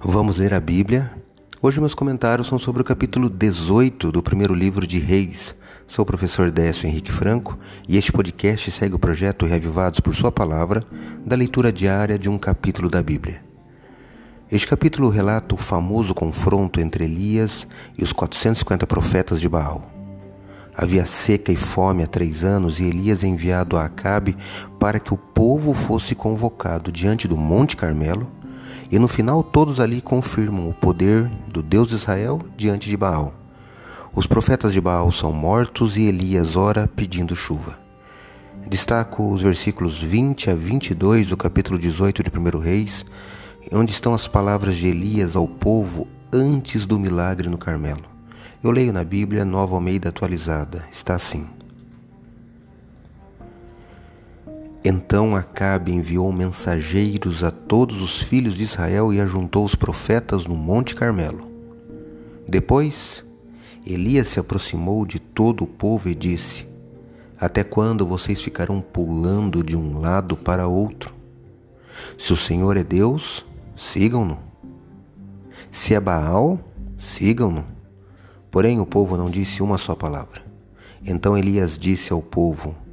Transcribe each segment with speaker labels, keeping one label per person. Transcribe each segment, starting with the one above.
Speaker 1: Vamos ler a Bíblia. Hoje meus comentários são sobre o capítulo 18 do primeiro livro de Reis. Sou o professor Décio Henrique Franco e este podcast segue o projeto Reavivados por Sua Palavra, da leitura diária de um capítulo da Bíblia. Este capítulo relata o famoso confronto entre Elias e os 450 profetas de Baal. Havia seca e fome há três anos e Elias é enviado a Acabe para que o povo fosse convocado diante do Monte Carmelo e no final todos ali confirmam o poder do Deus de Israel diante de Baal. Os profetas de Baal são mortos e Elias ora pedindo chuva. Destaco os versículos 20 a 22 do capítulo 18 de 1 Reis, onde estão as palavras de Elias ao povo antes do milagre no Carmelo. Eu leio na Bíblia Nova Almeida atualizada. Está assim: Então Acabe enviou mensageiros a todos os filhos de Israel e ajuntou os profetas no Monte Carmelo. Depois, Elias se aproximou de todo o povo e disse: Até quando vocês ficarão pulando de um lado para outro? Se o Senhor é Deus, sigam-no. Se é Baal, sigam-no. Porém, o povo não disse uma só palavra. Então Elias disse ao povo: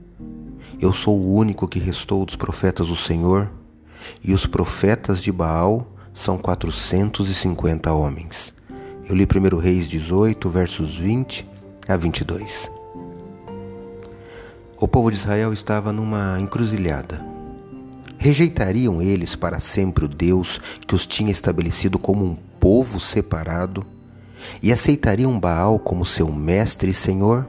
Speaker 1: eu sou o único que restou dos profetas do Senhor, e os profetas de Baal são 450 homens. Eu li 1 Reis 18, versos 20 a 22. O povo de Israel estava numa encruzilhada. Rejeitariam eles para sempre o Deus que os tinha estabelecido como um povo separado e aceitariam Baal como seu mestre e senhor?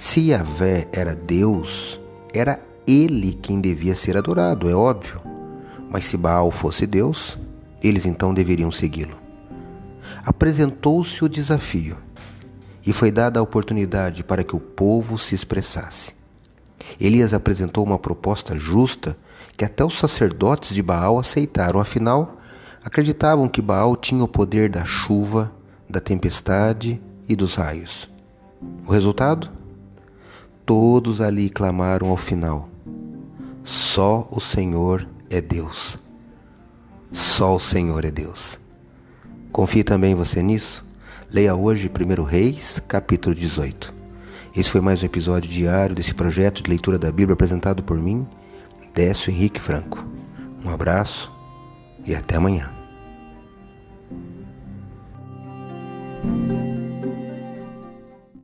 Speaker 1: Se Yahvé era Deus, era ele quem devia ser adorado, é óbvio. Mas se Baal fosse Deus, eles então deveriam segui-lo. Apresentou-se o desafio e foi dada a oportunidade para que o povo se expressasse. Elias apresentou uma proposta justa que até os sacerdotes de Baal aceitaram, afinal, acreditavam que Baal tinha o poder da chuva, da tempestade e dos raios. O resultado? Todos ali clamaram ao final: Só o Senhor é Deus. Só o Senhor é Deus. Confie também você nisso? Leia hoje 1 Reis, capítulo 18. Esse foi mais um episódio diário desse projeto de leitura da Bíblia apresentado por mim, Décio Henrique Franco. Um abraço e até amanhã.